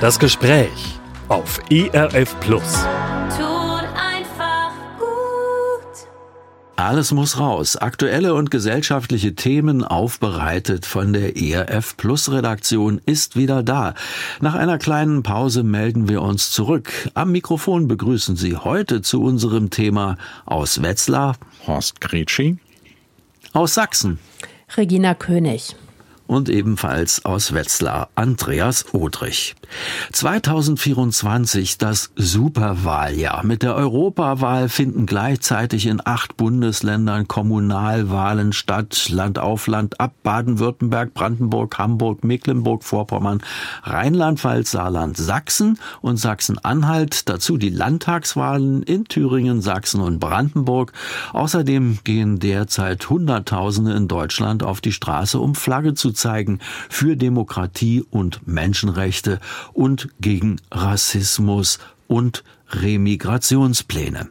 Das Gespräch auf ERF Plus. Tut einfach gut. Alles muss raus. Aktuelle und gesellschaftliche Themen aufbereitet von der ERF Plus Redaktion ist wieder da. Nach einer kleinen Pause melden wir uns zurück. Am Mikrofon begrüßen Sie heute zu unserem Thema aus Wetzlar, Horst Gretschi. aus Sachsen Regina König. Und ebenfalls aus Wetzlar Andreas Odrich. 2024 das Superwahljahr. Mit der Europawahl finden gleichzeitig in acht Bundesländern Kommunalwahlen statt. Land auf Land ab. Baden-Württemberg, Brandenburg, Hamburg, Mecklenburg-Vorpommern, Rheinland-Pfalz, Saarland, Sachsen und Sachsen-Anhalt. Dazu die Landtagswahlen in Thüringen, Sachsen und Brandenburg. Außerdem gehen derzeit Hunderttausende in Deutschland auf die Straße, um Flagge zu zeigen für Demokratie und Menschenrechte und gegen Rassismus und Remigrationspläne.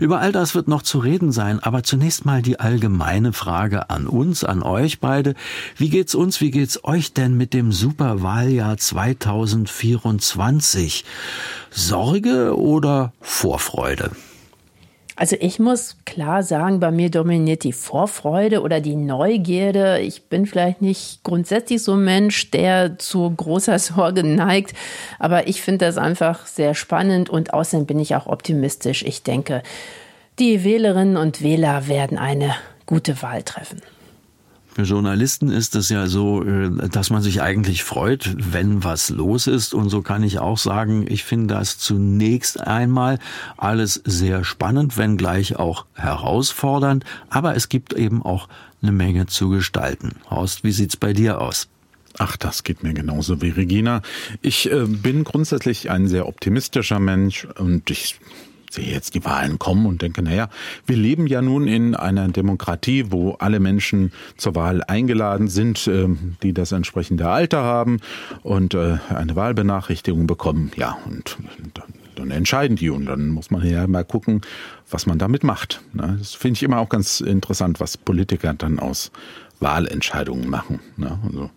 Über all das wird noch zu reden sein, aber zunächst mal die allgemeine Frage an uns, an euch beide. Wie geht's uns, wie geht's euch denn mit dem Superwahljahr 2024? Sorge oder Vorfreude? Also ich muss klar sagen, bei mir dominiert die Vorfreude oder die Neugierde. Ich bin vielleicht nicht grundsätzlich so ein Mensch, der zu großer Sorge neigt, aber ich finde das einfach sehr spannend und außerdem bin ich auch optimistisch. Ich denke, die Wählerinnen und Wähler werden eine gute Wahl treffen. Journalisten ist es ja so, äh, dass man sich eigentlich freut, wenn was los ist. Und so kann ich auch sagen, ich finde das zunächst einmal alles sehr spannend, wenngleich auch herausfordernd. Aber es gibt eben auch eine Menge zu gestalten. Horst, wie sieht's bei dir aus? Ach, das geht mir genauso wie Regina. Ich äh, bin grundsätzlich ein sehr optimistischer Mensch und ich sehe jetzt die Wahlen kommen und denke, naja, wir leben ja nun in einer Demokratie, wo alle Menschen zur Wahl eingeladen sind, äh, die das entsprechende Alter haben und äh, eine Wahlbenachrichtigung bekommen. Ja, und dann, dann entscheiden die und dann muss man ja mal gucken, was man damit macht. Ne? Das finde ich immer auch ganz interessant, was Politiker dann aus Wahlentscheidungen machen. Ne? Also,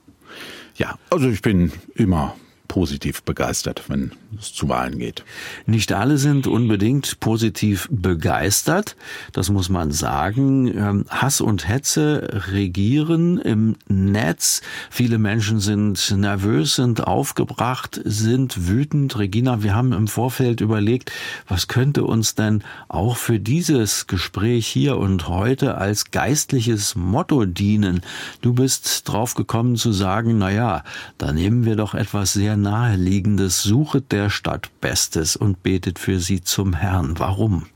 ja, also ich bin immer positiv begeistert, wenn es zu Wahlen geht. Nicht alle sind unbedingt positiv begeistert, das muss man sagen. Ähm, Hass und Hetze regieren im Netz. Viele Menschen sind nervös, sind aufgebracht, sind wütend. Regina, wir haben im Vorfeld überlegt, was könnte uns denn auch für dieses Gespräch hier und heute als geistliches Motto dienen? Du bist drauf gekommen zu sagen, na ja, da nehmen wir doch etwas sehr naheliegendes, suchet der Stadt Bestes und betet für sie zum Herrn. Warum?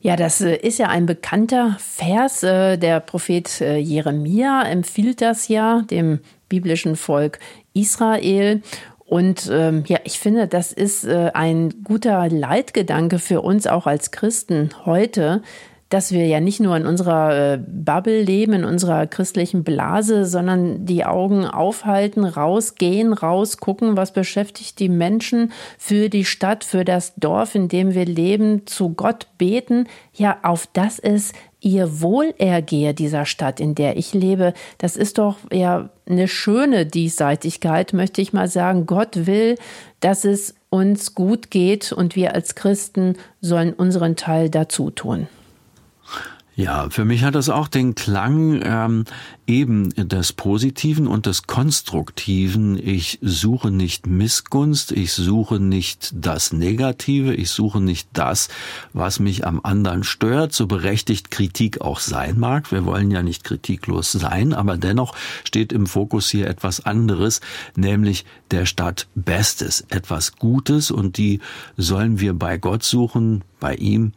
Ja, das äh, ist ja ein bekannter Vers. äh, Der Prophet äh, Jeremia empfiehlt das ja dem biblischen Volk Israel. Und ähm, ja, ich finde, das ist äh, ein guter Leitgedanke für uns auch als Christen heute, dass wir ja nicht nur in unserer äh, Bubble leben, in unserer christlichen Blase, sondern die Augen aufhalten, rausgehen, rausgucken, was beschäftigt die Menschen für die Stadt, für das Dorf, in dem wir leben, zu Gott beten, ja, auf das es ihr Wohlergehe dieser Stadt, in der ich lebe. Das ist doch ja eine schöne Diesseitigkeit, möchte ich mal sagen. Gott will, dass es uns gut geht und wir als Christen sollen unseren Teil dazu tun. Ja, für mich hat das auch den Klang ähm, eben des Positiven und des Konstruktiven. Ich suche nicht Missgunst, ich suche nicht das Negative, ich suche nicht das, was mich am anderen stört, so berechtigt Kritik auch sein mag. Wir wollen ja nicht kritiklos sein, aber dennoch steht im Fokus hier etwas anderes, nämlich der Stadt Bestes, etwas Gutes und die sollen wir bei Gott suchen, bei ihm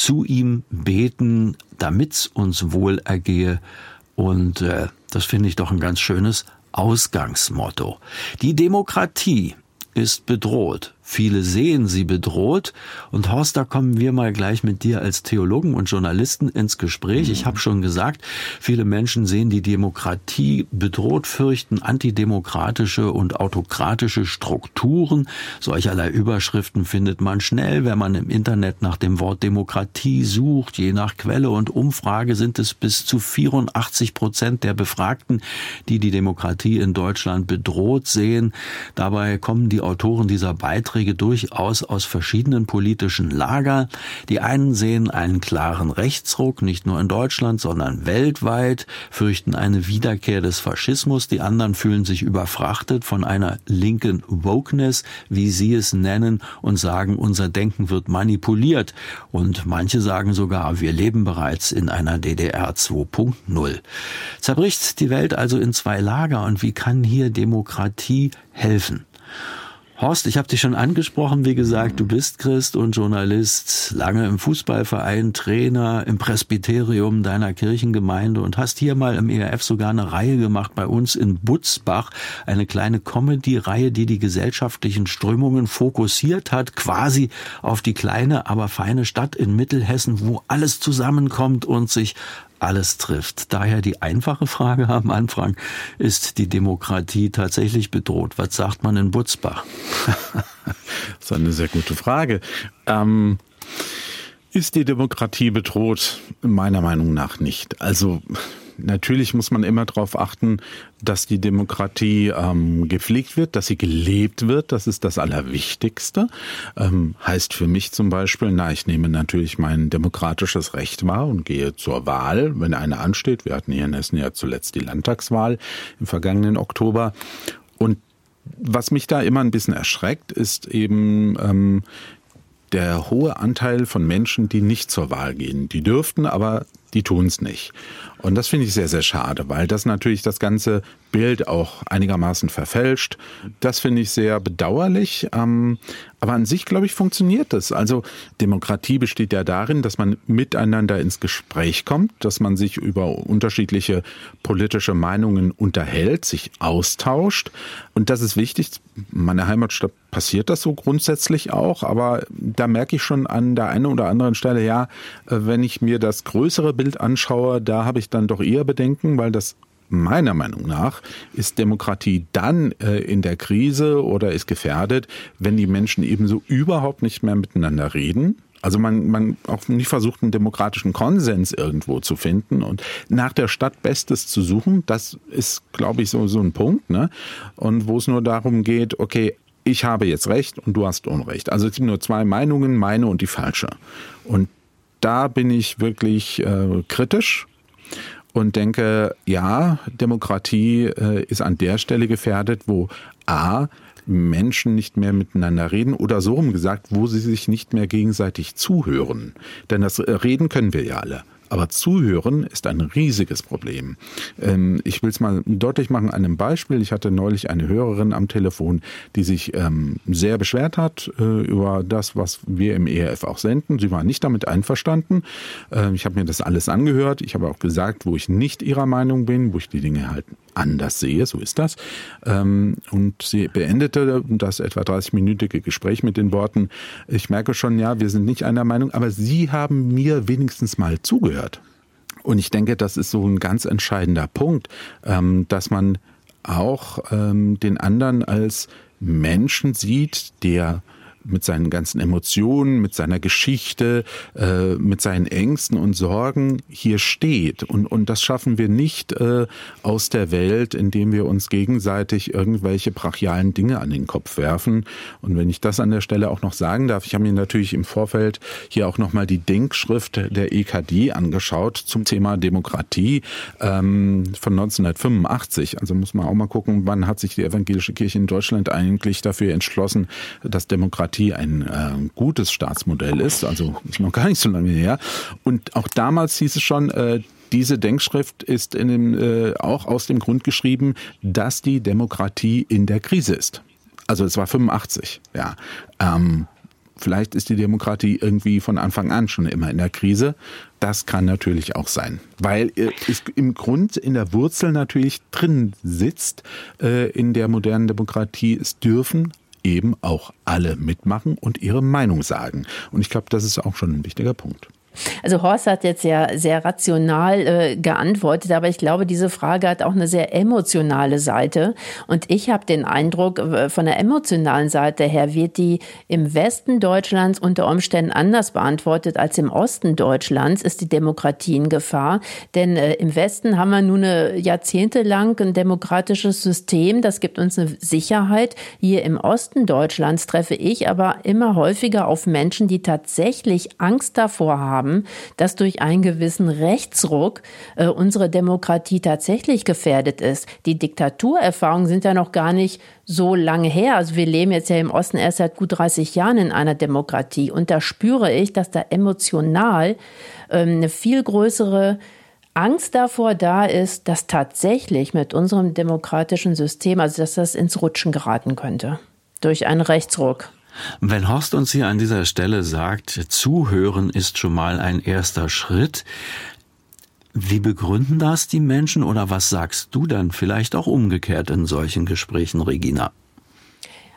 zu ihm beten, damit's uns wohl ergehe. Und äh, das finde ich doch ein ganz schönes Ausgangsmotto. Die Demokratie ist bedroht. Viele sehen sie bedroht. Und Horst, da kommen wir mal gleich mit dir als Theologen und Journalisten ins Gespräch. Ich habe schon gesagt, viele Menschen sehen die Demokratie bedroht, fürchten antidemokratische und autokratische Strukturen. Solcherlei Überschriften findet man schnell, wenn man im Internet nach dem Wort Demokratie sucht. Je nach Quelle und Umfrage sind es bis zu 84 Prozent der Befragten, die die Demokratie in Deutschland bedroht sehen. Dabei kommen die Autoren dieser Beiträge Beiträge durchaus aus verschiedenen politischen Lagern. Die einen sehen einen klaren Rechtsruck, nicht nur in Deutschland, sondern weltweit, fürchten eine Wiederkehr des Faschismus. Die anderen fühlen sich überfrachtet von einer linken Wokeness, wie sie es nennen, und sagen, unser Denken wird manipuliert. Und manche sagen sogar, wir leben bereits in einer DDR 2.0. Zerbricht die Welt also in zwei Lager und wie kann hier Demokratie helfen? Horst, ich habe dich schon angesprochen, wie gesagt, du bist Christ und Journalist, lange im Fußballverein, Trainer im Presbyterium deiner Kirchengemeinde und hast hier mal im ERF sogar eine Reihe gemacht bei uns in Butzbach, eine kleine Comedy-Reihe, die die gesellschaftlichen Strömungen fokussiert hat, quasi auf die kleine, aber feine Stadt in Mittelhessen, wo alles zusammenkommt und sich alles trifft. Daher die einfache Frage am Anfang, ist die Demokratie tatsächlich bedroht? Was sagt man in Butzbach? das ist eine sehr gute Frage. Ähm, ist die Demokratie bedroht? Meiner Meinung nach nicht. Also Natürlich muss man immer darauf achten, dass die Demokratie ähm, gepflegt wird, dass sie gelebt wird. Das ist das Allerwichtigste. Ähm, heißt für mich zum Beispiel, na, ich nehme natürlich mein demokratisches Recht wahr und gehe zur Wahl, wenn eine ansteht. Wir hatten hier in Hessen ja zuletzt die Landtagswahl im vergangenen Oktober. Und was mich da immer ein bisschen erschreckt, ist eben ähm, der hohe Anteil von Menschen, die nicht zur Wahl gehen. Die dürften, aber die tun es nicht. Und das finde ich sehr, sehr schade, weil das natürlich das ganze Bild auch einigermaßen verfälscht. Das finde ich sehr bedauerlich. Ähm, aber an sich, glaube ich, funktioniert das. Also Demokratie besteht ja darin, dass man miteinander ins Gespräch kommt, dass man sich über unterschiedliche politische Meinungen unterhält, sich austauscht. Und das ist wichtig. In meiner Heimatstadt passiert das so grundsätzlich auch. Aber da merke ich schon an der einen oder anderen Stelle, ja, äh, wenn ich mir das größere Bild anschaue, da habe ich dann doch eher Bedenken, weil das meiner Meinung nach ist Demokratie dann äh, in der Krise oder ist gefährdet, wenn die Menschen ebenso überhaupt nicht mehr miteinander reden. Also man, man auch nicht versucht, einen demokratischen Konsens irgendwo zu finden und nach der Stadt Bestes zu suchen. Das ist, glaube ich, so, so ein Punkt. Ne? Und wo es nur darum geht, okay, ich habe jetzt Recht und du hast Unrecht. Also es sind nur zwei Meinungen, meine und die falsche. Und da bin ich wirklich äh, kritisch und denke, ja, Demokratie äh, ist an der Stelle gefährdet, wo A, Menschen nicht mehr miteinander reden oder so rum gesagt, wo sie sich nicht mehr gegenseitig zuhören. Denn das äh, Reden können wir ja alle. Aber zuhören ist ein riesiges Problem. Ähm, ich will es mal deutlich machen an einem Beispiel. Ich hatte neulich eine Hörerin am Telefon, die sich ähm, sehr beschwert hat äh, über das, was wir im ERF auch senden. Sie war nicht damit einverstanden. Ähm, ich habe mir das alles angehört. Ich habe auch gesagt, wo ich nicht ihrer Meinung bin, wo ich die Dinge halt anders sehe, so ist das. Ähm, und sie beendete das etwa 30-minütige Gespräch mit den Worten, ich merke schon, ja, wir sind nicht einer Meinung, aber Sie haben mir wenigstens mal zugehört. Und ich denke, das ist so ein ganz entscheidender Punkt, ähm, dass man auch ähm, den anderen als Menschen sieht, der mit seinen ganzen Emotionen, mit seiner Geschichte, äh, mit seinen Ängsten und Sorgen hier steht. Und, und das schaffen wir nicht äh, aus der Welt, indem wir uns gegenseitig irgendwelche brachialen Dinge an den Kopf werfen. Und wenn ich das an der Stelle auch noch sagen darf, ich habe mir natürlich im Vorfeld hier auch nochmal die Denkschrift der EKD angeschaut zum Thema Demokratie ähm, von 1985. Also muss man auch mal gucken, wann hat sich die evangelische Kirche in Deutschland eigentlich dafür entschlossen, dass Demokratie Demokratie ein äh, gutes Staatsmodell ist, also ist noch gar nicht so lange her. Und auch damals hieß es schon, äh, diese Denkschrift ist in dem, äh, auch aus dem Grund geschrieben, dass die Demokratie in der Krise ist. Also es war 85, ja. Ähm, vielleicht ist die Demokratie irgendwie von Anfang an schon immer in der Krise. Das kann natürlich auch sein, weil äh, es im Grund in der Wurzel natürlich drin sitzt äh, in der modernen Demokratie. Es dürfen eben auch alle mitmachen und ihre Meinung sagen. Und ich glaube, das ist auch schon ein wichtiger Punkt. Also Horst hat jetzt ja sehr rational äh, geantwortet, aber ich glaube, diese Frage hat auch eine sehr emotionale Seite. Und ich habe den Eindruck, von der emotionalen Seite her wird die im Westen Deutschlands unter Umständen anders beantwortet als im Osten Deutschlands. Ist die Demokratie in Gefahr? Denn äh, im Westen haben wir nun eine jahrzehntelang ein demokratisches System. Das gibt uns eine Sicherheit. Hier im Osten Deutschlands treffe ich aber immer häufiger auf Menschen, die tatsächlich Angst davor haben, haben, dass durch einen gewissen Rechtsruck äh, unsere Demokratie tatsächlich gefährdet ist. Die Diktaturerfahrungen sind ja noch gar nicht so lange her. Also wir leben jetzt ja im Osten erst seit gut 30 Jahren in einer Demokratie. Und da spüre ich, dass da emotional ähm, eine viel größere Angst davor da ist, dass tatsächlich mit unserem demokratischen System, also dass das ins Rutschen geraten könnte durch einen Rechtsruck. Wenn Horst uns hier an dieser Stelle sagt, zuhören ist schon mal ein erster Schritt, wie begründen das die Menschen oder was sagst du dann vielleicht auch umgekehrt in solchen Gesprächen, Regina?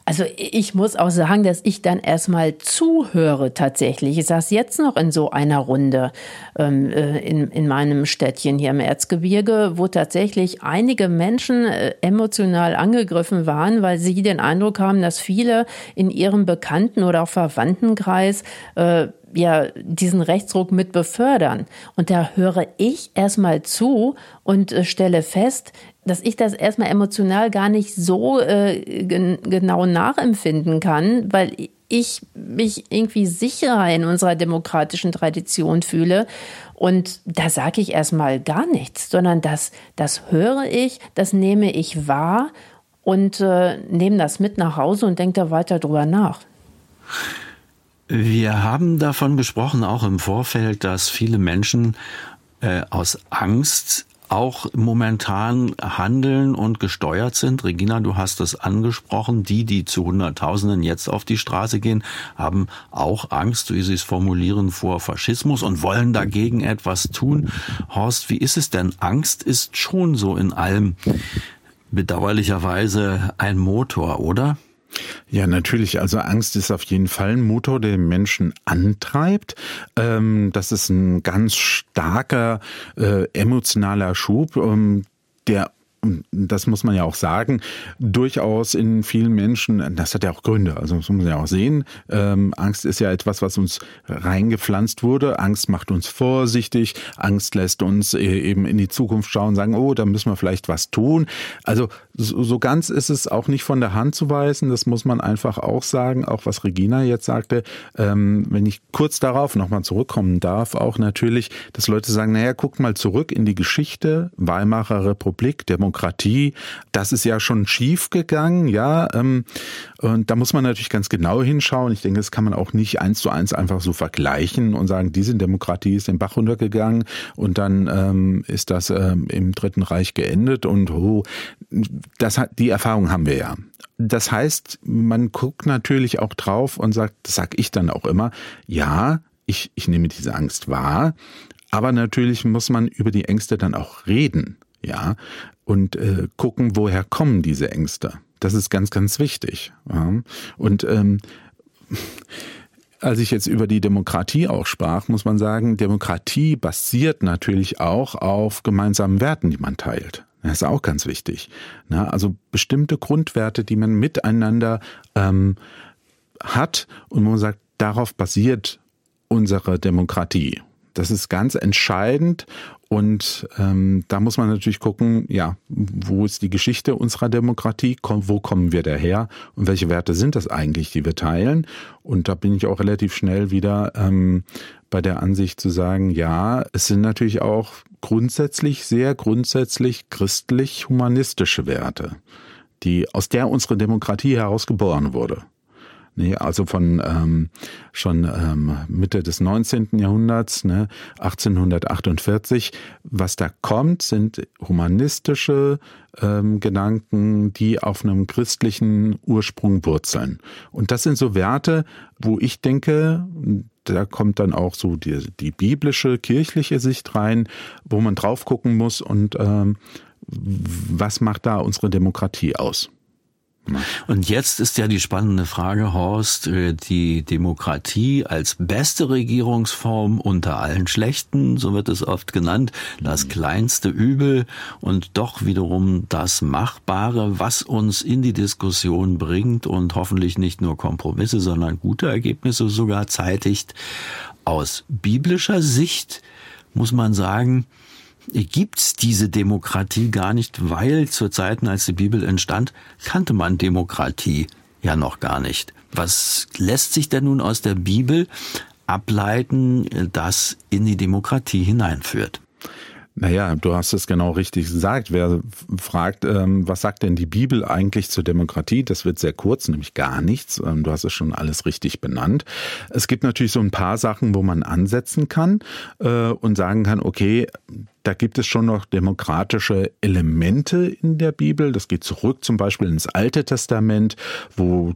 Also ich muss auch sagen, dass ich dann erstmal zuhöre tatsächlich. Ich saß jetzt noch in so einer Runde ähm, äh, in, in meinem Städtchen hier im Erzgebirge, wo tatsächlich einige Menschen äh, emotional angegriffen waren, weil sie den Eindruck haben, dass viele in ihrem Bekannten- oder auch Verwandtenkreis äh, ja diesen Rechtsruck mit befördern. Und da höre ich erstmal zu und äh, stelle fest, dass ich das erstmal emotional gar nicht so äh, gen genau nachempfinden kann, weil ich mich irgendwie sicherer in unserer demokratischen Tradition fühle. Und da sage ich erstmal gar nichts, sondern das, das höre ich, das nehme ich wahr und äh, nehme das mit nach Hause und denke da weiter drüber nach. Wir haben davon gesprochen, auch im Vorfeld, dass viele Menschen äh, aus Angst auch momentan handeln und gesteuert sind. Regina, du hast es angesprochen. Die, die zu Hunderttausenden jetzt auf die Straße gehen, haben auch Angst, wie sie es formulieren, vor Faschismus und wollen dagegen etwas tun. Horst, wie ist es denn? Angst ist schon so in allem bedauerlicherweise ein Motor, oder? Ja, natürlich. Also Angst ist auf jeden Fall ein Motor, der Menschen antreibt. Ähm, das ist ein ganz starker äh, emotionaler Schub, ähm, der das muss man ja auch sagen, durchaus in vielen Menschen, das hat ja auch Gründe, also das muss man ja auch sehen. Ähm, Angst ist ja etwas, was uns reingepflanzt wurde. Angst macht uns vorsichtig, Angst lässt uns äh, eben in die Zukunft schauen, sagen, oh, da müssen wir vielleicht was tun. Also so, so ganz ist es auch nicht von der Hand zu weisen, das muss man einfach auch sagen, auch was Regina jetzt sagte, ähm, wenn ich kurz darauf nochmal zurückkommen darf, auch natürlich, dass Leute sagen, naja, guckt mal zurück in die Geschichte, Weimarer Republik, Demokratie. Das ist ja schon schief gegangen, ja. Ähm, und da muss man natürlich ganz genau hinschauen. Ich denke, das kann man auch nicht eins zu eins einfach so vergleichen und sagen, diese Demokratie ist den Bach runtergegangen und dann ähm, ist das ähm, im Dritten Reich geendet und oh, das hat, die Erfahrung haben wir ja. Das heißt, man guckt natürlich auch drauf und sagt, das sag ich dann auch immer, ja, ich, ich nehme diese Angst wahr, aber natürlich muss man über die Ängste dann auch reden. Ja, und äh, gucken, woher kommen diese Ängste. Das ist ganz, ganz wichtig. Ja. Und ähm, als ich jetzt über die Demokratie auch sprach, muss man sagen, Demokratie basiert natürlich auch auf gemeinsamen Werten, die man teilt. Das ist auch ganz wichtig. Na, also bestimmte Grundwerte, die man miteinander ähm, hat und man sagt, darauf basiert unsere Demokratie. Das ist ganz entscheidend und ähm, da muss man natürlich gucken, ja, wo ist die Geschichte unserer Demokratie, wo kommen wir daher und welche Werte sind das eigentlich, die wir teilen? Und da bin ich auch relativ schnell wieder ähm, bei der Ansicht zu sagen, ja, es sind natürlich auch grundsätzlich, sehr grundsätzlich christlich-humanistische Werte, die aus der unsere Demokratie heraus geboren wurde. Nee, also von ähm, schon ähm, Mitte des 19. Jahrhunderts, ne, 1848. Was da kommt, sind humanistische ähm, Gedanken, die auf einem christlichen Ursprung wurzeln. Und das sind so Werte, wo ich denke, da kommt dann auch so die, die biblische, kirchliche Sicht rein, wo man drauf gucken muss und ähm, was macht da unsere Demokratie aus? Und jetzt ist ja die spannende Frage, Horst, äh, die Demokratie als beste Regierungsform unter allen schlechten, so wird es oft genannt, das kleinste Übel und doch wiederum das Machbare, was uns in die Diskussion bringt und hoffentlich nicht nur Kompromisse, sondern gute Ergebnisse sogar zeitigt. Aus biblischer Sicht muss man sagen, gibt's diese Demokratie gar nicht, weil zu Zeiten, als die Bibel entstand, kannte man Demokratie ja noch gar nicht. Was lässt sich denn nun aus der Bibel ableiten, das in die Demokratie hineinführt? Naja, du hast es genau richtig gesagt. Wer fragt, ähm, was sagt denn die Bibel eigentlich zur Demokratie? Das wird sehr kurz, nämlich gar nichts. Ähm, du hast es schon alles richtig benannt. Es gibt natürlich so ein paar Sachen, wo man ansetzen kann äh, und sagen kann, okay, da gibt es schon noch demokratische Elemente in der Bibel. Das geht zurück zum Beispiel ins Alte Testament, wo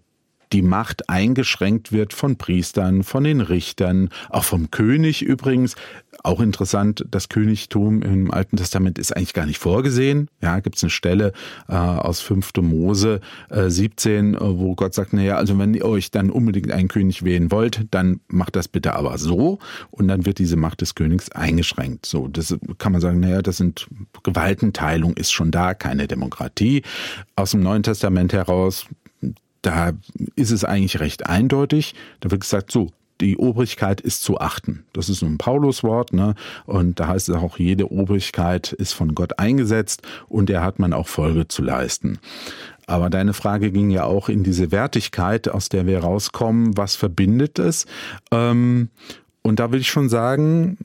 die Macht eingeschränkt wird von Priestern, von den Richtern, auch vom König übrigens. Auch interessant, das Königtum im Alten Testament ist eigentlich gar nicht vorgesehen. Ja, gibt es eine Stelle äh, aus 5. Mose äh, 17, äh, wo Gott sagt, naja, also wenn ihr euch dann unbedingt einen König wählen wollt, dann macht das bitte aber so und dann wird diese Macht des Königs eingeschränkt. So, das kann man sagen, naja, das sind Gewaltenteilung ist schon da, keine Demokratie. Aus dem Neuen Testament heraus da ist es eigentlich recht eindeutig. Da wird gesagt, so, die Obrigkeit ist zu achten. Das ist ein Pauluswort, ne? Und da heißt es auch, jede Obrigkeit ist von Gott eingesetzt und der hat man auch Folge zu leisten. Aber deine Frage ging ja auch in diese Wertigkeit, aus der wir rauskommen. Was verbindet es? Ähm, und da will ich schon sagen,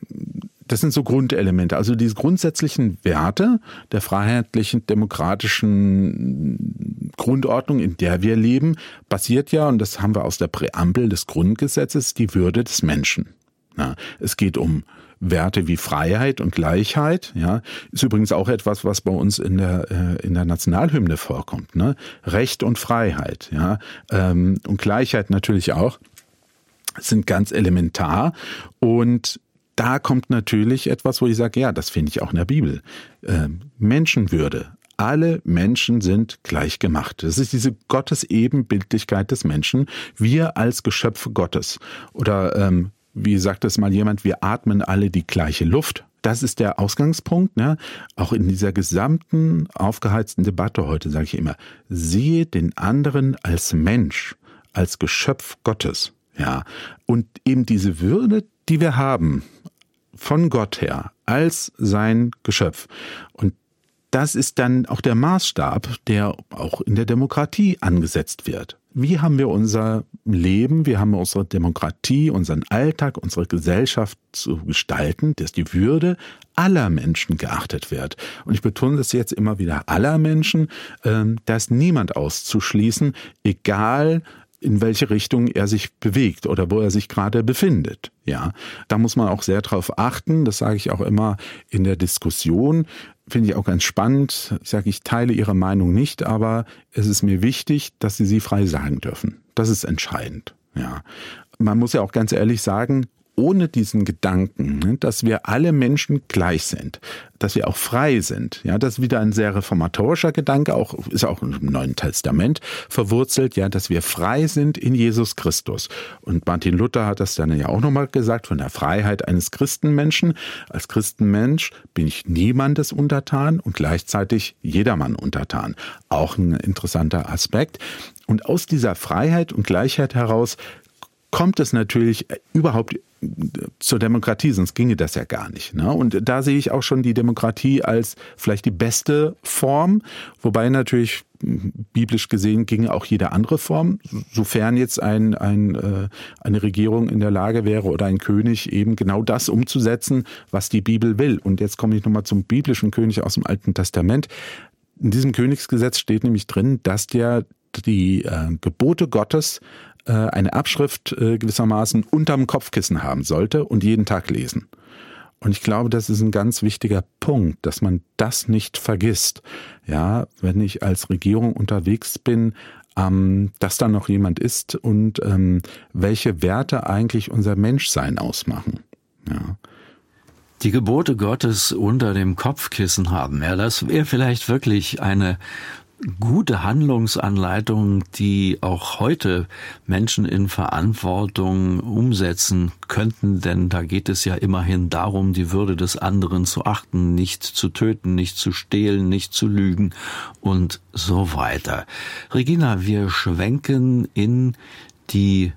das sind so Grundelemente. Also diese grundsätzlichen Werte der freiheitlichen, demokratischen Grundordnung, in der wir leben, basiert ja, und das haben wir aus der Präambel des Grundgesetzes, die Würde des Menschen. Ja, es geht um Werte wie Freiheit und Gleichheit, ja, ist übrigens auch etwas, was bei uns in der äh, in der Nationalhymne vorkommt, ne? Recht und Freiheit, ja, ähm, und Gleichheit natürlich auch sind ganz elementar und da kommt natürlich etwas, wo ich sage, ja, das finde ich auch in der Bibel. Äh, Menschenwürde. Alle Menschen sind gleich gemacht. Das ist diese Gottesebenbildlichkeit des Menschen. Wir als Geschöpfe Gottes. Oder ähm, wie sagt es mal jemand, wir atmen alle die gleiche Luft. Das ist der Ausgangspunkt. Ne? Auch in dieser gesamten aufgeheizten Debatte heute sage ich immer, siehe den anderen als Mensch, als Geschöpf Gottes. Ja, und eben diese Würde, die wir haben, von Gott her als sein Geschöpf. Und das ist dann auch der Maßstab, der auch in der Demokratie angesetzt wird. Wie haben wir unser Leben, wie haben wir unsere Demokratie, unseren Alltag, unsere Gesellschaft zu gestalten, dass die Würde aller Menschen geachtet wird. Und ich betone das jetzt immer wieder aller Menschen, ähm, da ist niemand auszuschließen, egal in welche Richtung er sich bewegt oder wo er sich gerade befindet. Ja, da muss man auch sehr drauf achten. Das sage ich auch immer in der Diskussion. Finde ich auch ganz spannend. Ich sage, ich teile Ihre Meinung nicht, aber es ist mir wichtig, dass Sie sie frei sagen dürfen. Das ist entscheidend. Ja. Man muss ja auch ganz ehrlich sagen, ohne diesen Gedanken, ne, dass wir alle Menschen gleich sind, dass wir auch frei sind, ja, das ist wieder ein sehr reformatorischer Gedanke, auch, ist auch im Neuen Testament verwurzelt, ja, dass wir frei sind in Jesus Christus. Und Martin Luther hat das dann ja auch nochmal gesagt, von der Freiheit eines Christenmenschen. Als Christenmensch bin ich niemandes untertan und gleichzeitig jedermann untertan. Auch ein interessanter Aspekt. Und aus dieser Freiheit und Gleichheit heraus kommt es natürlich überhaupt zur Demokratie, sonst ginge das ja gar nicht. Ne? Und da sehe ich auch schon die Demokratie als vielleicht die beste Form, wobei natürlich biblisch gesehen ginge auch jede andere Form, sofern jetzt ein, ein, äh, eine Regierung in der Lage wäre oder ein König eben genau das umzusetzen, was die Bibel will. Und jetzt komme ich nochmal zum biblischen König aus dem Alten Testament. In diesem Königsgesetz steht nämlich drin, dass der die äh, Gebote Gottes äh, eine Abschrift äh, gewissermaßen unterm Kopfkissen haben sollte und jeden Tag lesen. Und ich glaube, das ist ein ganz wichtiger Punkt, dass man das nicht vergisst. Ja, wenn ich als Regierung unterwegs bin, ähm, dass da noch jemand ist und ähm, welche Werte eigentlich unser Menschsein ausmachen. Ja. Die Gebote Gottes unter dem Kopfkissen haben, ja, das wäre vielleicht wirklich eine gute Handlungsanleitungen, die auch heute Menschen in Verantwortung umsetzen könnten, denn da geht es ja immerhin darum, die Würde des anderen zu achten, nicht zu töten, nicht zu stehlen, nicht zu lügen und so weiter. Regina, wir schwenken in die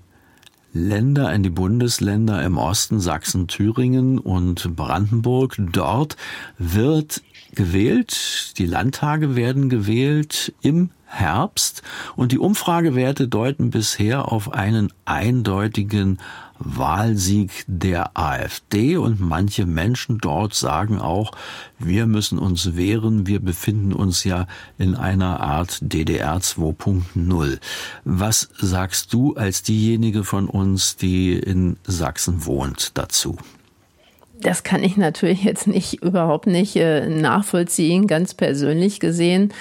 Länder, in die Bundesländer im Osten, Sachsen, Thüringen und Brandenburg. Dort wird gewählt, die Landtage werden gewählt im Herbst und die Umfragewerte deuten bisher auf einen eindeutigen Wahlsieg der AfD und manche Menschen dort sagen auch, wir müssen uns wehren, wir befinden uns ja in einer Art DDR 2.0. Was sagst du als diejenige von uns, die in Sachsen wohnt, dazu? Das kann ich natürlich jetzt nicht überhaupt nicht äh, nachvollziehen, ganz persönlich gesehen.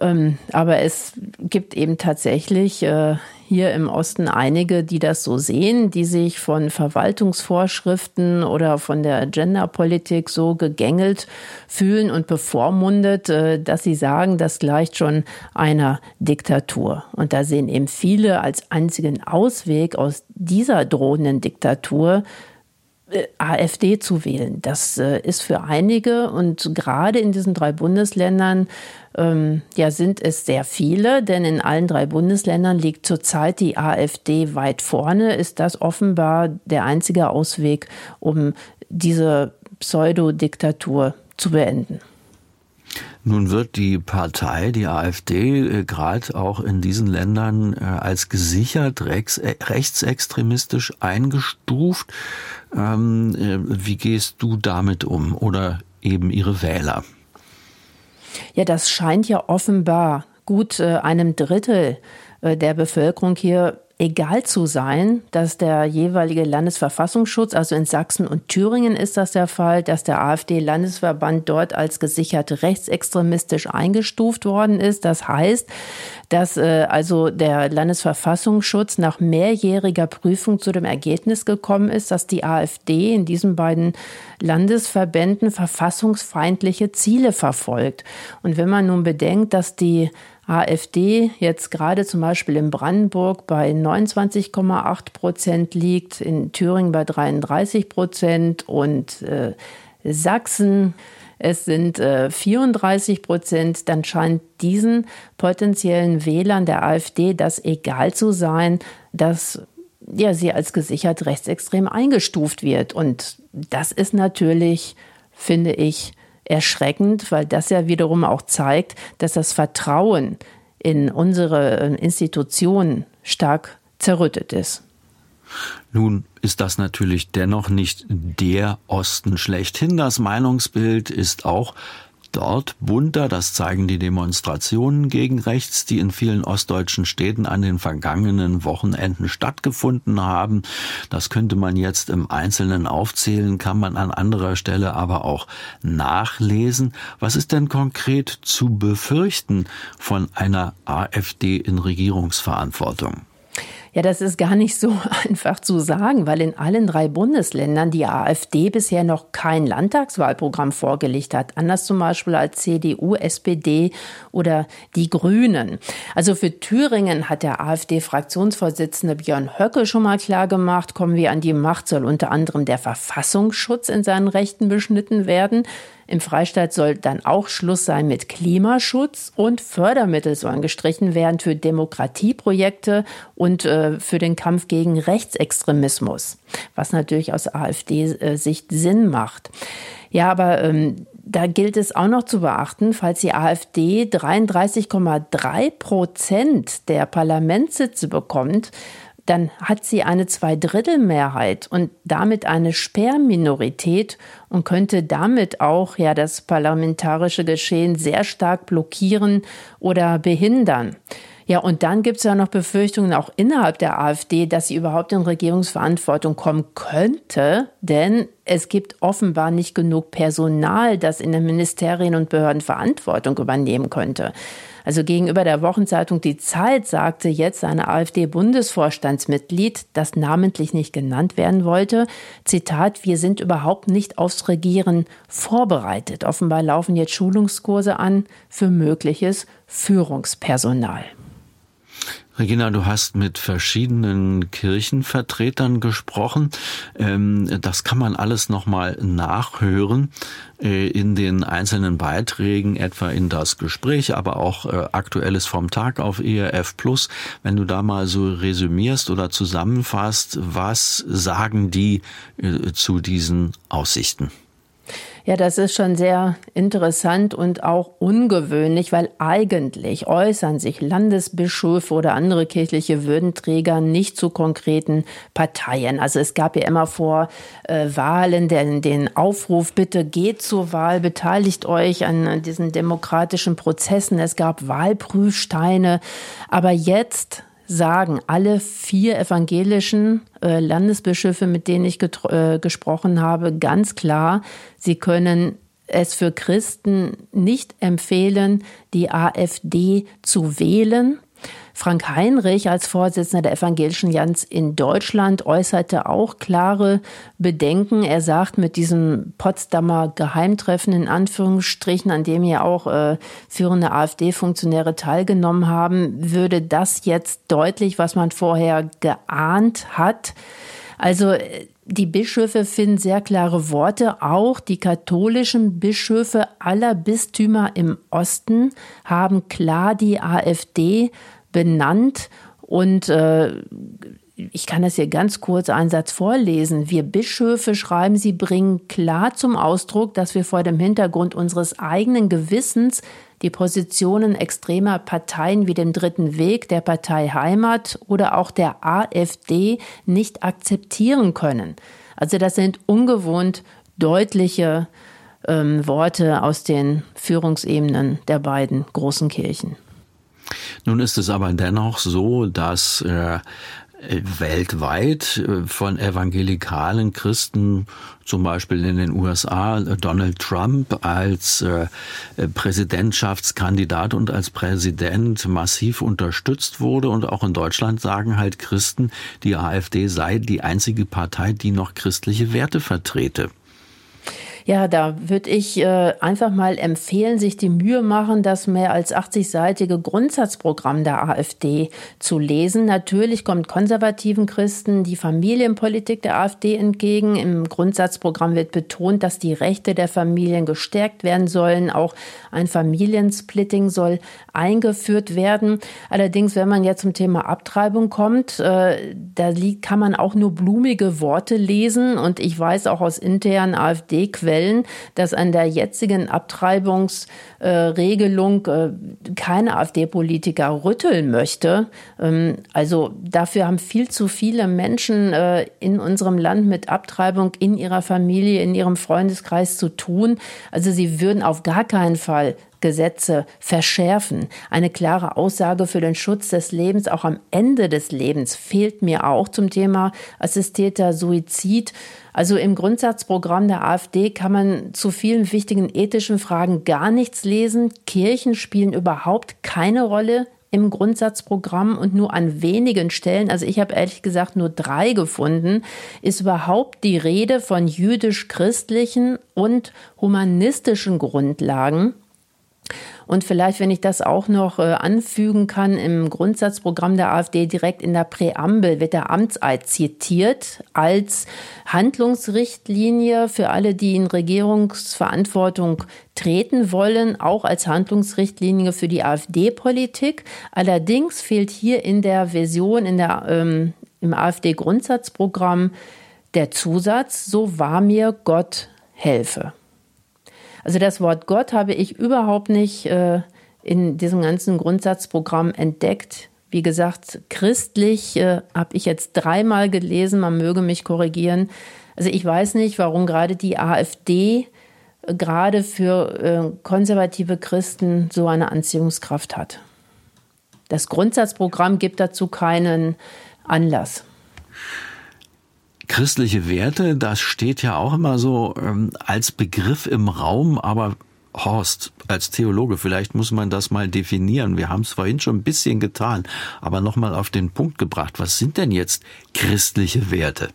Ähm, aber es gibt eben tatsächlich äh, hier im Osten einige, die das so sehen, die sich von Verwaltungsvorschriften oder von der Genderpolitik so gegängelt fühlen und bevormundet, äh, dass sie sagen, das gleicht schon einer Diktatur. Und da sehen eben viele als einzigen Ausweg aus dieser drohenden Diktatur AfD zu wählen. Das äh, ist für einige und gerade in diesen drei Bundesländern ähm, ja, sind es sehr viele, denn in allen drei Bundesländern liegt zurzeit die AfD weit vorne. Ist das offenbar der einzige Ausweg, um diese Pseudodiktatur zu beenden? Nun wird die Partei, die AfD, äh, gerade auch in diesen Ländern äh, als gesichert äh, rechtsextremistisch eingestuft. Ähm, wie gehst du damit um oder eben ihre Wähler? Ja, das scheint ja offenbar gut einem Drittel der Bevölkerung hier egal zu sein, dass der jeweilige Landesverfassungsschutz, also in Sachsen und Thüringen ist das der Fall, dass der AfD-Landesverband dort als gesichert rechtsextremistisch eingestuft worden ist. Das heißt, dass äh, also der Landesverfassungsschutz nach mehrjähriger Prüfung zu dem Ergebnis gekommen ist, dass die AfD in diesen beiden Landesverbänden verfassungsfeindliche Ziele verfolgt. Und wenn man nun bedenkt, dass die AfD jetzt gerade zum Beispiel in Brandenburg bei 29,8 Prozent liegt, in Thüringen bei 33 Prozent und äh, Sachsen es sind äh, 34 Prozent, dann scheint diesen potenziellen Wählern der AfD das egal zu sein, dass ja, sie als gesichert rechtsextrem eingestuft wird. Und das ist natürlich, finde ich, erschreckend, weil das ja wiederum auch zeigt, dass das Vertrauen in unsere äh, Institutionen stark zerrüttet ist. Nun ist das natürlich dennoch nicht der Osten schlechthin. Das Meinungsbild ist auch dort bunter. Das zeigen die Demonstrationen gegen rechts, die in vielen ostdeutschen Städten an den vergangenen Wochenenden stattgefunden haben. Das könnte man jetzt im Einzelnen aufzählen, kann man an anderer Stelle aber auch nachlesen. Was ist denn konkret zu befürchten von einer AfD in Regierungsverantwortung? Ja, das ist gar nicht so einfach zu sagen, weil in allen drei Bundesländern die AfD bisher noch kein Landtagswahlprogramm vorgelegt hat. Anders zum Beispiel als CDU, SPD oder die Grünen. Also für Thüringen hat der AfD-Fraktionsvorsitzende Björn Höcke schon mal klar gemacht, kommen wir an die Macht, soll unter anderem der Verfassungsschutz in seinen Rechten beschnitten werden. Im Freistaat soll dann auch Schluss sein mit Klimaschutz und Fördermittel sollen gestrichen werden für Demokratieprojekte und äh, für den Kampf gegen Rechtsextremismus, was natürlich aus AfD-Sicht Sinn macht. Ja, aber ähm, da gilt es auch noch zu beachten, falls die AfD 33,3 Prozent der Parlamentssitze bekommt, dann hat sie eine Zweidrittelmehrheit und damit eine Sperrminorität und könnte damit auch ja das parlamentarische Geschehen sehr stark blockieren oder behindern. Ja, und dann gibt es ja noch Befürchtungen auch innerhalb der AfD, dass sie überhaupt in Regierungsverantwortung kommen könnte, denn es gibt offenbar nicht genug Personal, das in den Ministerien und Behörden Verantwortung übernehmen könnte. Also gegenüber der Wochenzeitung Die Zeit sagte jetzt eine AfD-Bundesvorstandsmitglied, das namentlich nicht genannt werden wollte, Zitat, wir sind überhaupt nicht aufs Regieren vorbereitet. Offenbar laufen jetzt Schulungskurse an für mögliches Führungspersonal. Regina, du hast mit verschiedenen Kirchenvertretern gesprochen. Ähm, das kann man alles nochmal nachhören äh, in den einzelnen Beiträgen, etwa in das Gespräch, aber auch äh, Aktuelles vom Tag auf ERF Plus. Wenn du da mal so resümierst oder zusammenfasst, was sagen die äh, zu diesen Aussichten? Ja, das ist schon sehr interessant und auch ungewöhnlich, weil eigentlich äußern sich Landesbischöfe oder andere kirchliche Würdenträger nicht zu konkreten Parteien. Also es gab ja immer vor äh, Wahlen den, den Aufruf, bitte geht zur Wahl, beteiligt euch an, an diesen demokratischen Prozessen. Es gab Wahlprüfsteine. Aber jetzt sagen alle vier evangelischen äh, Landesbischöfe, mit denen ich äh, gesprochen habe, ganz klar, sie können es für Christen nicht empfehlen, die AfD zu wählen. Frank Heinrich als Vorsitzender der Evangelischen Jans in Deutschland äußerte auch klare Bedenken. Er sagt, mit diesem Potsdamer Geheimtreffen in Anführungsstrichen, an dem ja auch äh, führende AfD-Funktionäre teilgenommen haben, würde das jetzt deutlich, was man vorher geahnt hat. Also äh, die Bischöfe finden sehr klare Worte. Auch die katholischen Bischöfe aller Bistümer im Osten haben klar die AfD benannt und äh, ich kann das hier ganz kurz einen Satz vorlesen. Wir Bischöfe schreiben, sie bringen klar zum Ausdruck, dass wir vor dem Hintergrund unseres eigenen Gewissens die Positionen extremer Parteien wie dem Dritten Weg, der Partei Heimat oder auch der AfD nicht akzeptieren können. Also das sind ungewohnt deutliche ähm, Worte aus den Führungsebenen der beiden großen Kirchen. Nun ist es aber dennoch so, dass äh, weltweit äh, von evangelikalen Christen, zum Beispiel in den USA, Donald Trump als äh, Präsidentschaftskandidat und als Präsident massiv unterstützt wurde. Und auch in Deutschland sagen halt Christen, die AfD sei die einzige Partei, die noch christliche Werte vertrete. Ja, da würde ich äh, einfach mal empfehlen, sich die Mühe machen, das mehr als 80-seitige Grundsatzprogramm der AfD zu lesen. Natürlich kommt konservativen Christen die Familienpolitik der AfD entgegen. Im Grundsatzprogramm wird betont, dass die Rechte der Familien gestärkt werden sollen. Auch ein Familiensplitting soll eingeführt werden. Allerdings, wenn man jetzt zum Thema Abtreibung kommt, äh, da kann man auch nur blumige Worte lesen. Und ich weiß auch aus internen AfD-Quellen, Quellen, dass an der jetzigen Abtreibungsregelung äh, keine AfD-Politiker rütteln möchte. Ähm, also dafür haben viel zu viele Menschen äh, in unserem Land mit Abtreibung in ihrer Familie, in ihrem Freundeskreis zu tun. Also sie würden auf gar keinen Fall Gesetze verschärfen. Eine klare Aussage für den Schutz des Lebens auch am Ende des Lebens fehlt mir auch zum Thema assistierter Suizid. Also im Grundsatzprogramm der AfD kann man zu vielen wichtigen ethischen Fragen gar nichts lesen. Kirchen spielen überhaupt keine Rolle im Grundsatzprogramm und nur an wenigen Stellen, also ich habe ehrlich gesagt nur drei gefunden, ist überhaupt die Rede von jüdisch-christlichen und humanistischen Grundlagen. Und vielleicht, wenn ich das auch noch äh, anfügen kann, im Grundsatzprogramm der AfD direkt in der Präambel wird der Amtseid zitiert als Handlungsrichtlinie für alle, die in Regierungsverantwortung treten wollen, auch als Handlungsrichtlinie für die AfD-Politik. Allerdings fehlt hier in der Version, in der, ähm, im AfD-Grundsatzprogramm der Zusatz, so wahr mir Gott helfe. Also das Wort Gott habe ich überhaupt nicht äh, in diesem ganzen Grundsatzprogramm entdeckt. Wie gesagt, christlich äh, habe ich jetzt dreimal gelesen, man möge mich korrigieren. Also ich weiß nicht, warum gerade die AfD äh, gerade für äh, konservative Christen so eine Anziehungskraft hat. Das Grundsatzprogramm gibt dazu keinen Anlass. Christliche Werte, das steht ja auch immer so ähm, als Begriff im Raum, aber Horst, als Theologe, vielleicht muss man das mal definieren. Wir haben es vorhin schon ein bisschen getan, aber nochmal auf den Punkt gebracht. Was sind denn jetzt christliche Werte?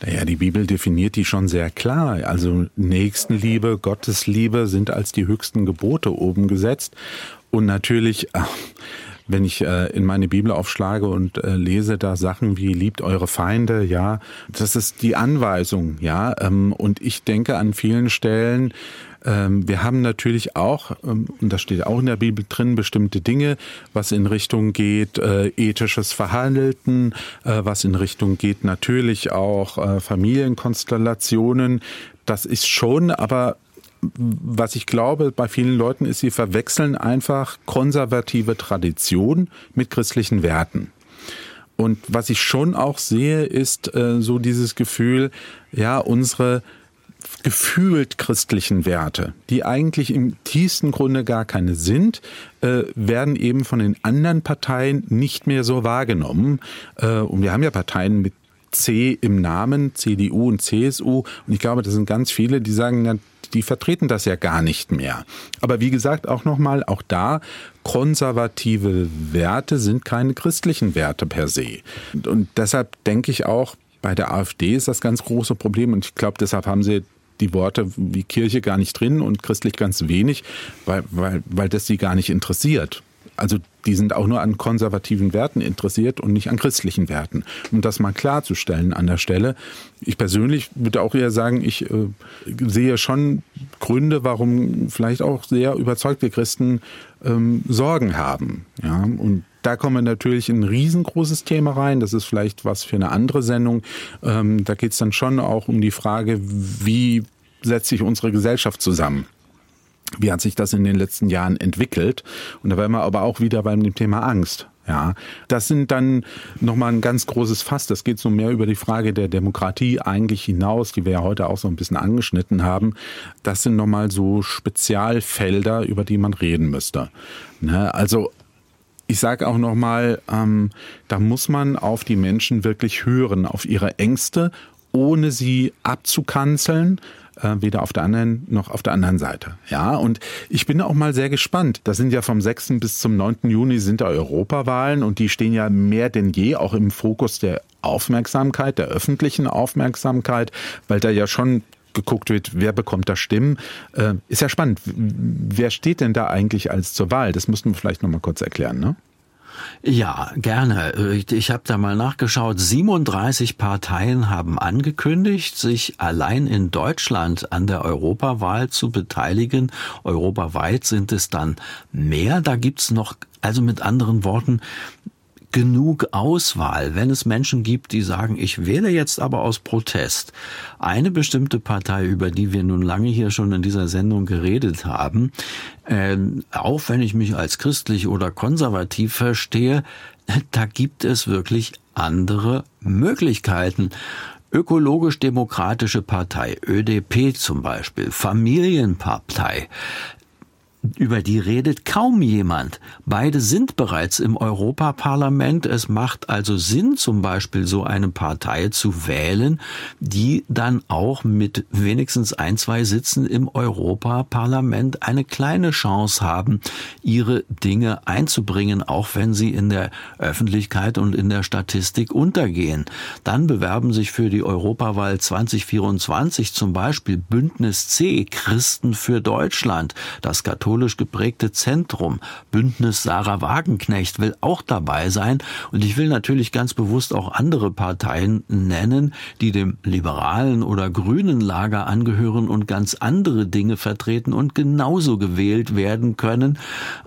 Naja, die Bibel definiert die schon sehr klar. Also Nächstenliebe, Gottesliebe sind als die höchsten Gebote oben gesetzt. Und natürlich, äh, wenn ich äh, in meine Bibel aufschlage und äh, lese da Sachen wie liebt eure Feinde, ja, das ist die Anweisung, ja. Ähm, und ich denke an vielen Stellen, ähm, wir haben natürlich auch, ähm, und das steht auch in der Bibel drin, bestimmte Dinge, was in Richtung geht, äh, ethisches Verhalten, äh, was in Richtung geht, natürlich auch äh, Familienkonstellationen. Das ist schon, aber was ich glaube bei vielen Leuten ist, sie verwechseln einfach konservative Tradition mit christlichen Werten. Und was ich schon auch sehe, ist äh, so dieses Gefühl, ja, unsere gefühlt christlichen Werte, die eigentlich im tiefsten Grunde gar keine sind, äh, werden eben von den anderen Parteien nicht mehr so wahrgenommen. Äh, und wir haben ja Parteien mit C im Namen, CDU und CSU. Und ich glaube, das sind ganz viele, die sagen, ja, die vertreten das ja gar nicht mehr. Aber wie gesagt, auch nochmal, auch da, konservative Werte sind keine christlichen Werte per se. Und deshalb denke ich auch, bei der AfD ist das ganz große Problem und ich glaube, deshalb haben sie die Worte wie Kirche gar nicht drin und christlich ganz wenig, weil, weil, weil das sie gar nicht interessiert. Also die sind auch nur an konservativen Werten interessiert und nicht an christlichen Werten. Um das mal klarzustellen an der Stelle. Ich persönlich würde auch eher sagen, ich äh, sehe schon Gründe, warum vielleicht auch sehr überzeugte Christen ähm, Sorgen haben. Ja, und da kommen wir natürlich in ein riesengroßes Thema rein. Das ist vielleicht was für eine andere Sendung. Ähm, da geht es dann schon auch um die Frage, wie setzt sich unsere Gesellschaft zusammen? Wie hat sich das in den letzten Jahren entwickelt? Und da wären wir aber auch wieder beim Thema Angst. Ja, das sind dann nochmal ein ganz großes Fass. Das geht so mehr über die Frage der Demokratie eigentlich hinaus, die wir ja heute auch so ein bisschen angeschnitten haben. Das sind nochmal so Spezialfelder, über die man reden müsste. Ne? Also ich sage auch nochmal, ähm, da muss man auf die Menschen wirklich hören, auf ihre Ängste, ohne sie abzukanzeln, äh, weder auf der einen noch auf der anderen Seite. Ja, und ich bin auch mal sehr gespannt. Das sind ja vom 6. bis zum 9. Juni sind da Europawahlen und die stehen ja mehr denn je auch im Fokus der Aufmerksamkeit, der öffentlichen Aufmerksamkeit, weil da ja schon geguckt wird, wer bekommt da Stimmen. Äh, ist ja spannend. Wer steht denn da eigentlich als zur Wahl? Das müssten wir vielleicht noch mal kurz erklären, ne? Ja, gerne. Ich, ich habe da mal nachgeschaut. 37 Parteien haben angekündigt, sich allein in Deutschland an der Europawahl zu beteiligen. Europaweit sind es dann mehr. Da gibt's noch, also mit anderen Worten, genug Auswahl, wenn es Menschen gibt, die sagen, ich wähle jetzt aber aus Protest eine bestimmte Partei, über die wir nun lange hier schon in dieser Sendung geredet haben, äh, auch wenn ich mich als christlich oder konservativ verstehe, da gibt es wirklich andere Möglichkeiten. Ökologisch-Demokratische Partei, ÖDP zum Beispiel, Familienpartei, über die redet kaum jemand. Beide sind bereits im Europaparlament. Es macht also Sinn, zum Beispiel so eine Partei zu wählen, die dann auch mit wenigstens ein, zwei Sitzen im Europaparlament eine kleine Chance haben, ihre Dinge einzubringen, auch wenn sie in der Öffentlichkeit und in der Statistik untergehen. Dann bewerben sich für die Europawahl 2024 zum Beispiel Bündnis C, Christen für Deutschland, das katholische katholisch geprägte Zentrum, Bündnis Sarah Wagenknecht, will auch dabei sein. Und ich will natürlich ganz bewusst auch andere Parteien nennen, die dem liberalen oder grünen Lager angehören und ganz andere Dinge vertreten und genauso gewählt werden können.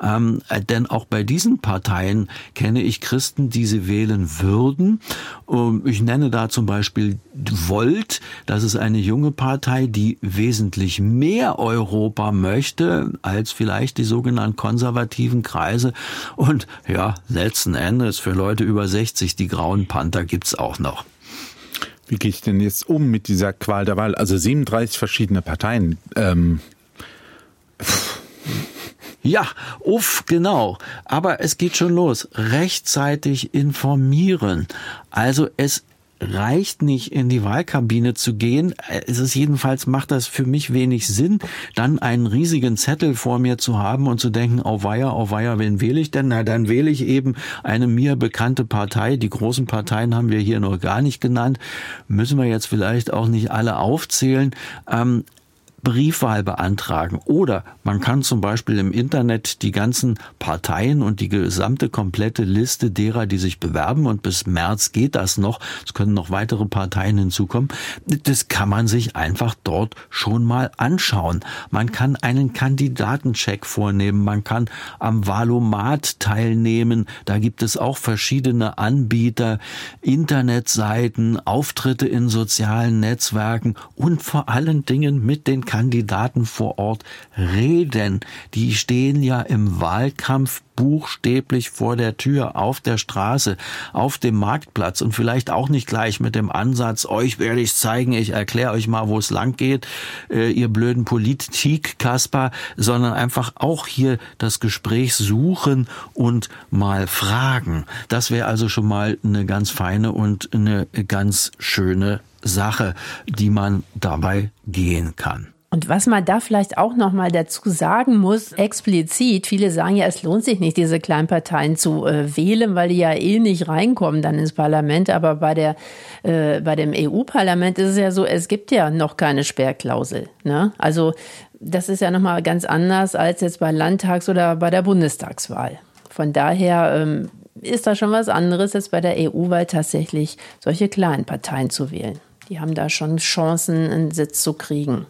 Ähm, denn auch bei diesen Parteien kenne ich Christen, die sie wählen würden. Ähm, ich nenne da zum Beispiel Volt. Das ist eine junge Partei, die wesentlich mehr Europa möchte als vielleicht die sogenannten konservativen Kreise. Und ja, letzten Endes für Leute über 60, die grauen Panther gibt's auch noch. Wie gehe ich denn jetzt um mit dieser Qual der Wahl? Also 37 verschiedene Parteien. Ähm ja, uff, genau. Aber es geht schon los. Rechtzeitig informieren. Also es reicht nicht, in die Wahlkabine zu gehen. Es ist jedenfalls, macht das für mich wenig Sinn, dann einen riesigen Zettel vor mir zu haben und zu denken, oh weia, oh weia, wen wähle ich denn? Na, dann wähle ich eben eine mir bekannte Partei. Die großen Parteien haben wir hier noch gar nicht genannt. Müssen wir jetzt vielleicht auch nicht alle aufzählen. Ähm, Briefwahl beantragen. Oder man kann zum Beispiel im Internet die ganzen Parteien und die gesamte komplette Liste derer, die sich bewerben, und bis März geht das noch, es können noch weitere Parteien hinzukommen, das kann man sich einfach dort schon mal anschauen. Man kann einen Kandidatencheck vornehmen, man kann am Valomat teilnehmen, da gibt es auch verschiedene Anbieter, Internetseiten, Auftritte in sozialen Netzwerken und vor allen Dingen mit den Kandidaten vor Ort reden. Die stehen ja im Wahlkampf buchstäblich vor der Tür, auf der Straße, auf dem Marktplatz und vielleicht auch nicht gleich mit dem Ansatz, euch werde ich zeigen, ich erkläre euch mal, wo es lang geht, äh, ihr blöden Politik-Kasper, sondern einfach auch hier das Gespräch suchen und mal fragen. Das wäre also schon mal eine ganz feine und eine ganz schöne Sache, die man dabei gehen kann. Und was man da vielleicht auch noch mal dazu sagen muss, explizit, viele sagen ja, es lohnt sich nicht, diese Kleinparteien zu äh, wählen, weil die ja eh nicht reinkommen dann ins Parlament. Aber bei der äh, bei dem EU-Parlament ist es ja so, es gibt ja noch keine Sperrklausel. Ne? Also das ist ja noch mal ganz anders als jetzt bei Landtags- oder bei der Bundestagswahl. Von daher ähm, ist da schon was anderes jetzt bei der EU-Wahl tatsächlich solche kleinen Parteien zu wählen. Die haben da schon Chancen, einen Sitz zu kriegen.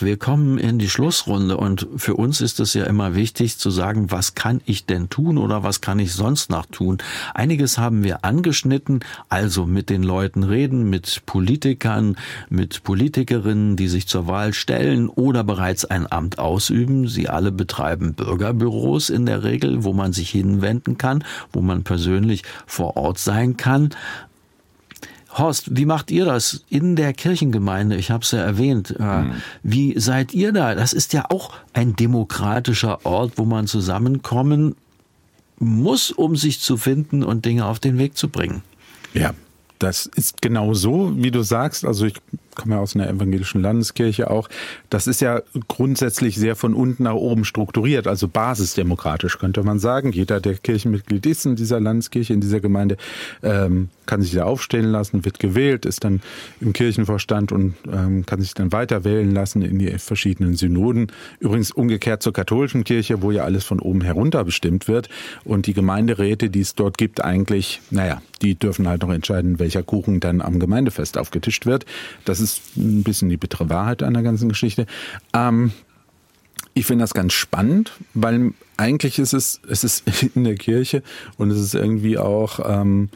Wir kommen in die Schlussrunde und für uns ist es ja immer wichtig zu sagen, was kann ich denn tun oder was kann ich sonst noch tun? Einiges haben wir angeschnitten, also mit den Leuten reden, mit Politikern, mit Politikerinnen, die sich zur Wahl stellen oder bereits ein Amt ausüben. Sie alle betreiben Bürgerbüros in der Regel, wo man sich hinwenden kann, wo man persönlich vor Ort sein kann. Horst, wie macht ihr das in der Kirchengemeinde? Ich habe es ja erwähnt. Mhm. Wie seid ihr da? Das ist ja auch ein demokratischer Ort, wo man zusammenkommen muss, um sich zu finden und Dinge auf den Weg zu bringen. Ja, das ist genau so, wie du sagst. Also ich komme ja aus einer evangelischen Landeskirche auch. Das ist ja grundsätzlich sehr von unten nach oben strukturiert, also basisdemokratisch könnte man sagen. Jeder, der Kirchenmitglied ist in dieser Landeskirche, in dieser Gemeinde, ähm, kann sich da aufstellen lassen, wird gewählt, ist dann im Kirchenvorstand und ähm, kann sich dann weiter wählen lassen in die verschiedenen Synoden. Übrigens umgekehrt zur katholischen Kirche, wo ja alles von oben herunter bestimmt wird und die Gemeinderäte, die es dort gibt, eigentlich, naja, die dürfen halt noch entscheiden, welcher Kuchen dann am Gemeindefest aufgetischt wird. Das ist ein bisschen die bittere Wahrheit an der ganzen Geschichte. Ähm, ich finde das ganz spannend, weil eigentlich ist es, es ist in der Kirche und es ist irgendwie auch ähm,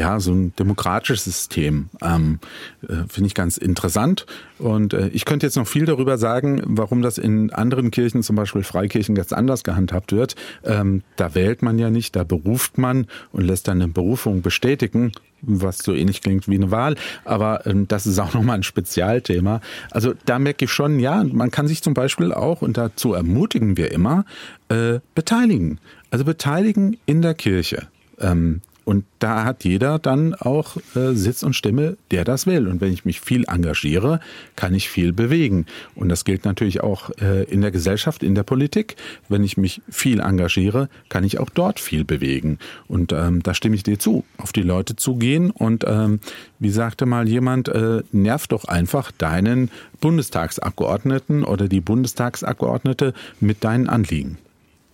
ja so ein demokratisches System. Ähm, äh, Finde ich ganz interessant. Und äh, ich könnte jetzt noch viel darüber sagen, warum das in anderen Kirchen, zum Beispiel Freikirchen, ganz anders gehandhabt wird. Ähm, da wählt man ja nicht, da beruft man und lässt dann eine Berufung bestätigen was so ähnlich klingt wie eine Wahl, aber ähm, das ist auch nochmal ein Spezialthema. Also da merke ich schon, ja, man kann sich zum Beispiel auch, und dazu ermutigen wir immer, äh, beteiligen. Also beteiligen in der Kirche. Ähm, und da hat jeder dann auch äh, Sitz und Stimme, der das will. Und wenn ich mich viel engagiere, kann ich viel bewegen. Und das gilt natürlich auch äh, in der Gesellschaft, in der Politik. Wenn ich mich viel engagiere, kann ich auch dort viel bewegen. Und ähm, da stimme ich dir zu, auf die Leute zugehen. Und ähm, wie sagte mal jemand, äh, nerv doch einfach deinen Bundestagsabgeordneten oder die Bundestagsabgeordnete mit deinen Anliegen.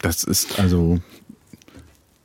Das ist also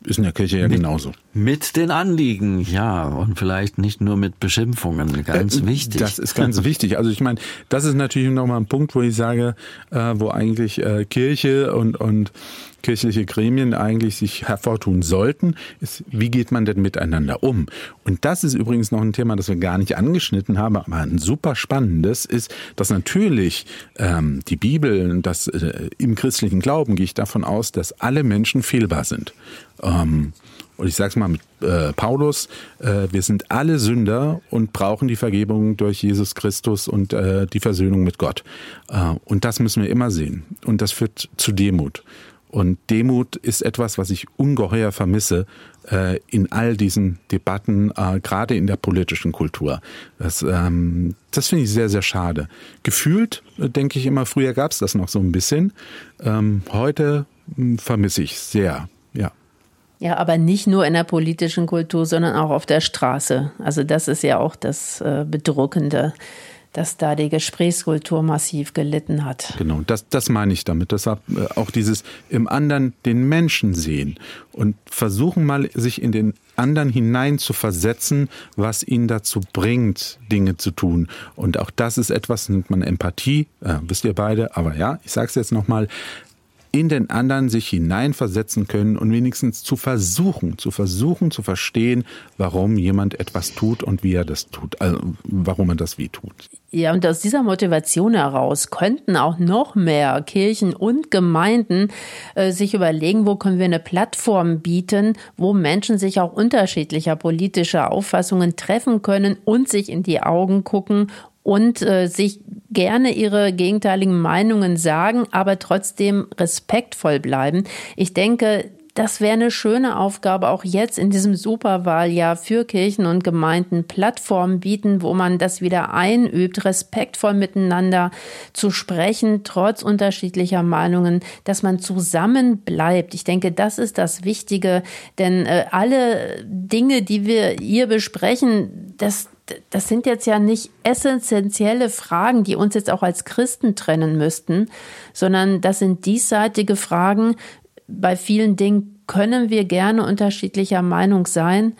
ist in der Kirche ja genauso. Mit den Anliegen, ja, und vielleicht nicht nur mit Beschimpfungen, ganz äh, wichtig. Das ist ganz wichtig. Also ich meine, das ist natürlich nochmal ein Punkt, wo ich sage, äh, wo eigentlich äh, Kirche und, und kirchliche Gremien eigentlich sich hervortun sollten, ist, wie geht man denn miteinander um? Und das ist übrigens noch ein Thema, das wir gar nicht angeschnitten haben, aber ein super spannendes ist, dass natürlich ähm, die Bibel, das äh, im christlichen Glauben gehe ich davon aus, dass alle Menschen fehlbar sind. Ähm, und ich sage es mal mit äh, Paulus, äh, wir sind alle Sünder und brauchen die Vergebung durch Jesus Christus und äh, die Versöhnung mit Gott. Äh, und das müssen wir immer sehen. Und das führt zu Demut. Und Demut ist etwas, was ich ungeheuer vermisse äh, in all diesen Debatten, äh, gerade in der politischen Kultur. Das, ähm, das finde ich sehr, sehr schade. Gefühlt äh, denke ich immer, früher gab es das noch so ein bisschen. Ähm, heute hm, vermisse ich sehr. Ja. Ja, aber nicht nur in der politischen Kultur, sondern auch auf der Straße. Also das ist ja auch das äh, Bedruckende dass da die Gesprächskultur massiv gelitten hat. Genau, das, das meine ich damit. Deshalb äh, auch dieses im anderen den Menschen sehen und versuchen mal, sich in den anderen hinein zu versetzen, was ihn dazu bringt, Dinge zu tun. Und auch das ist etwas, nennt man Empathie, äh, wisst ihr beide, aber ja, ich sage es jetzt nochmal, in den anderen sich hineinversetzen können und wenigstens zu versuchen, zu versuchen zu verstehen, warum jemand etwas tut und wie er das tut, also warum er das wie tut. Ja, und aus dieser Motivation heraus könnten auch noch mehr Kirchen und Gemeinden äh, sich überlegen, wo können wir eine Plattform bieten, wo Menschen sich auch unterschiedlicher politischer Auffassungen treffen können und sich in die Augen gucken und äh, sich gerne ihre gegenteiligen Meinungen sagen, aber trotzdem respektvoll bleiben. Ich denke, das wäre eine schöne Aufgabe, auch jetzt in diesem Superwahljahr für Kirchen und Gemeinden Plattformen bieten, wo man das wieder einübt, respektvoll miteinander zu sprechen, trotz unterschiedlicher Meinungen, dass man zusammen bleibt. Ich denke, das ist das Wichtige, denn äh, alle Dinge, die wir hier besprechen, das, das sind jetzt ja nicht essentielle Fragen, die uns jetzt auch als Christen trennen müssten, sondern das sind diesseitige Fragen. Bei vielen Dingen können wir gerne unterschiedlicher Meinung sein,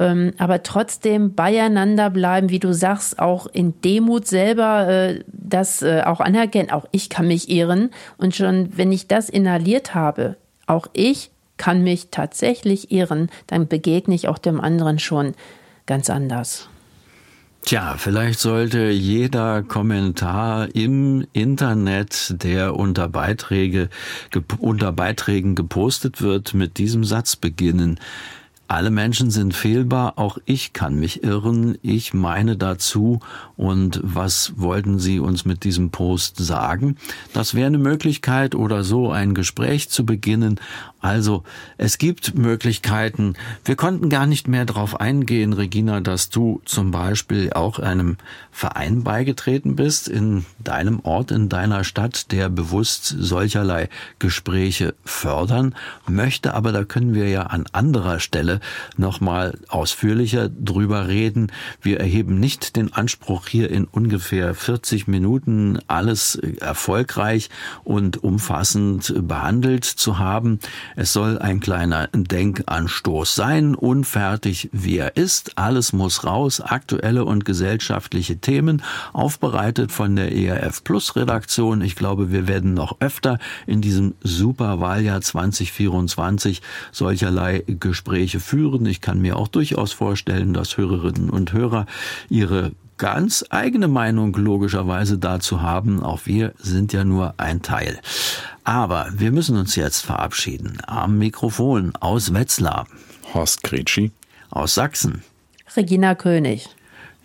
ähm, aber trotzdem beieinander bleiben, wie du sagst, auch in Demut selber äh, das äh, auch anerkennen. Auch ich kann mich irren und schon, wenn ich das inhaliert habe, auch ich kann mich tatsächlich irren, dann begegne ich auch dem anderen schon ganz anders. Tja, vielleicht sollte jeder Kommentar im Internet, der unter Beiträge, unter Beiträgen gepostet wird, mit diesem Satz beginnen. Alle Menschen sind fehlbar, auch ich kann mich irren, ich meine dazu und was wollten Sie uns mit diesem Post sagen? Das wäre eine Möglichkeit oder so ein Gespräch zu beginnen. Also es gibt Möglichkeiten. Wir konnten gar nicht mehr darauf eingehen, Regina, dass du zum Beispiel auch einem Verein beigetreten bist in deinem Ort, in deiner Stadt, der bewusst solcherlei Gespräche fördern möchte. Aber da können wir ja an anderer Stelle nochmal ausführlicher drüber reden. Wir erheben nicht den Anspruch, hier in ungefähr 40 Minuten alles erfolgreich und umfassend behandelt zu haben. Es soll ein kleiner Denkanstoß sein, unfertig wie er ist. Alles muss raus, aktuelle und gesellschaftliche Themen, aufbereitet von der ERF Plus Redaktion. Ich glaube, wir werden noch öfter in diesem Superwahljahr 2024 solcherlei Gespräche führen. Ich kann mir auch durchaus vorstellen, dass Hörerinnen und Hörer ihre ganz eigene Meinung logischerweise dazu haben. Auch wir sind ja nur ein Teil. Aber wir müssen uns jetzt verabschieden. Am Mikrofon aus Wetzlar. Horst Gretschi. Aus Sachsen. Regina König.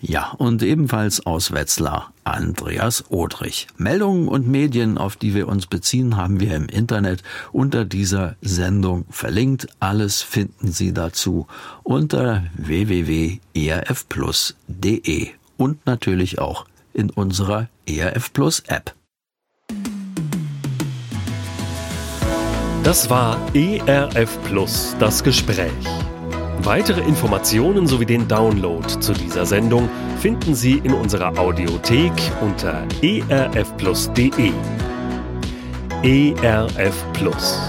Ja, und ebenfalls aus Wetzlar Andreas Odrich. Meldungen und Medien, auf die wir uns beziehen, haben wir im Internet unter dieser Sendung verlinkt. Alles finden Sie dazu unter www.erfplus.de und natürlich auch in unserer ERF Plus App. Das war ERF Plus, das Gespräch. Weitere Informationen sowie den Download zu dieser Sendung finden Sie in unserer Audiothek unter erfplus.de. ERF Plus.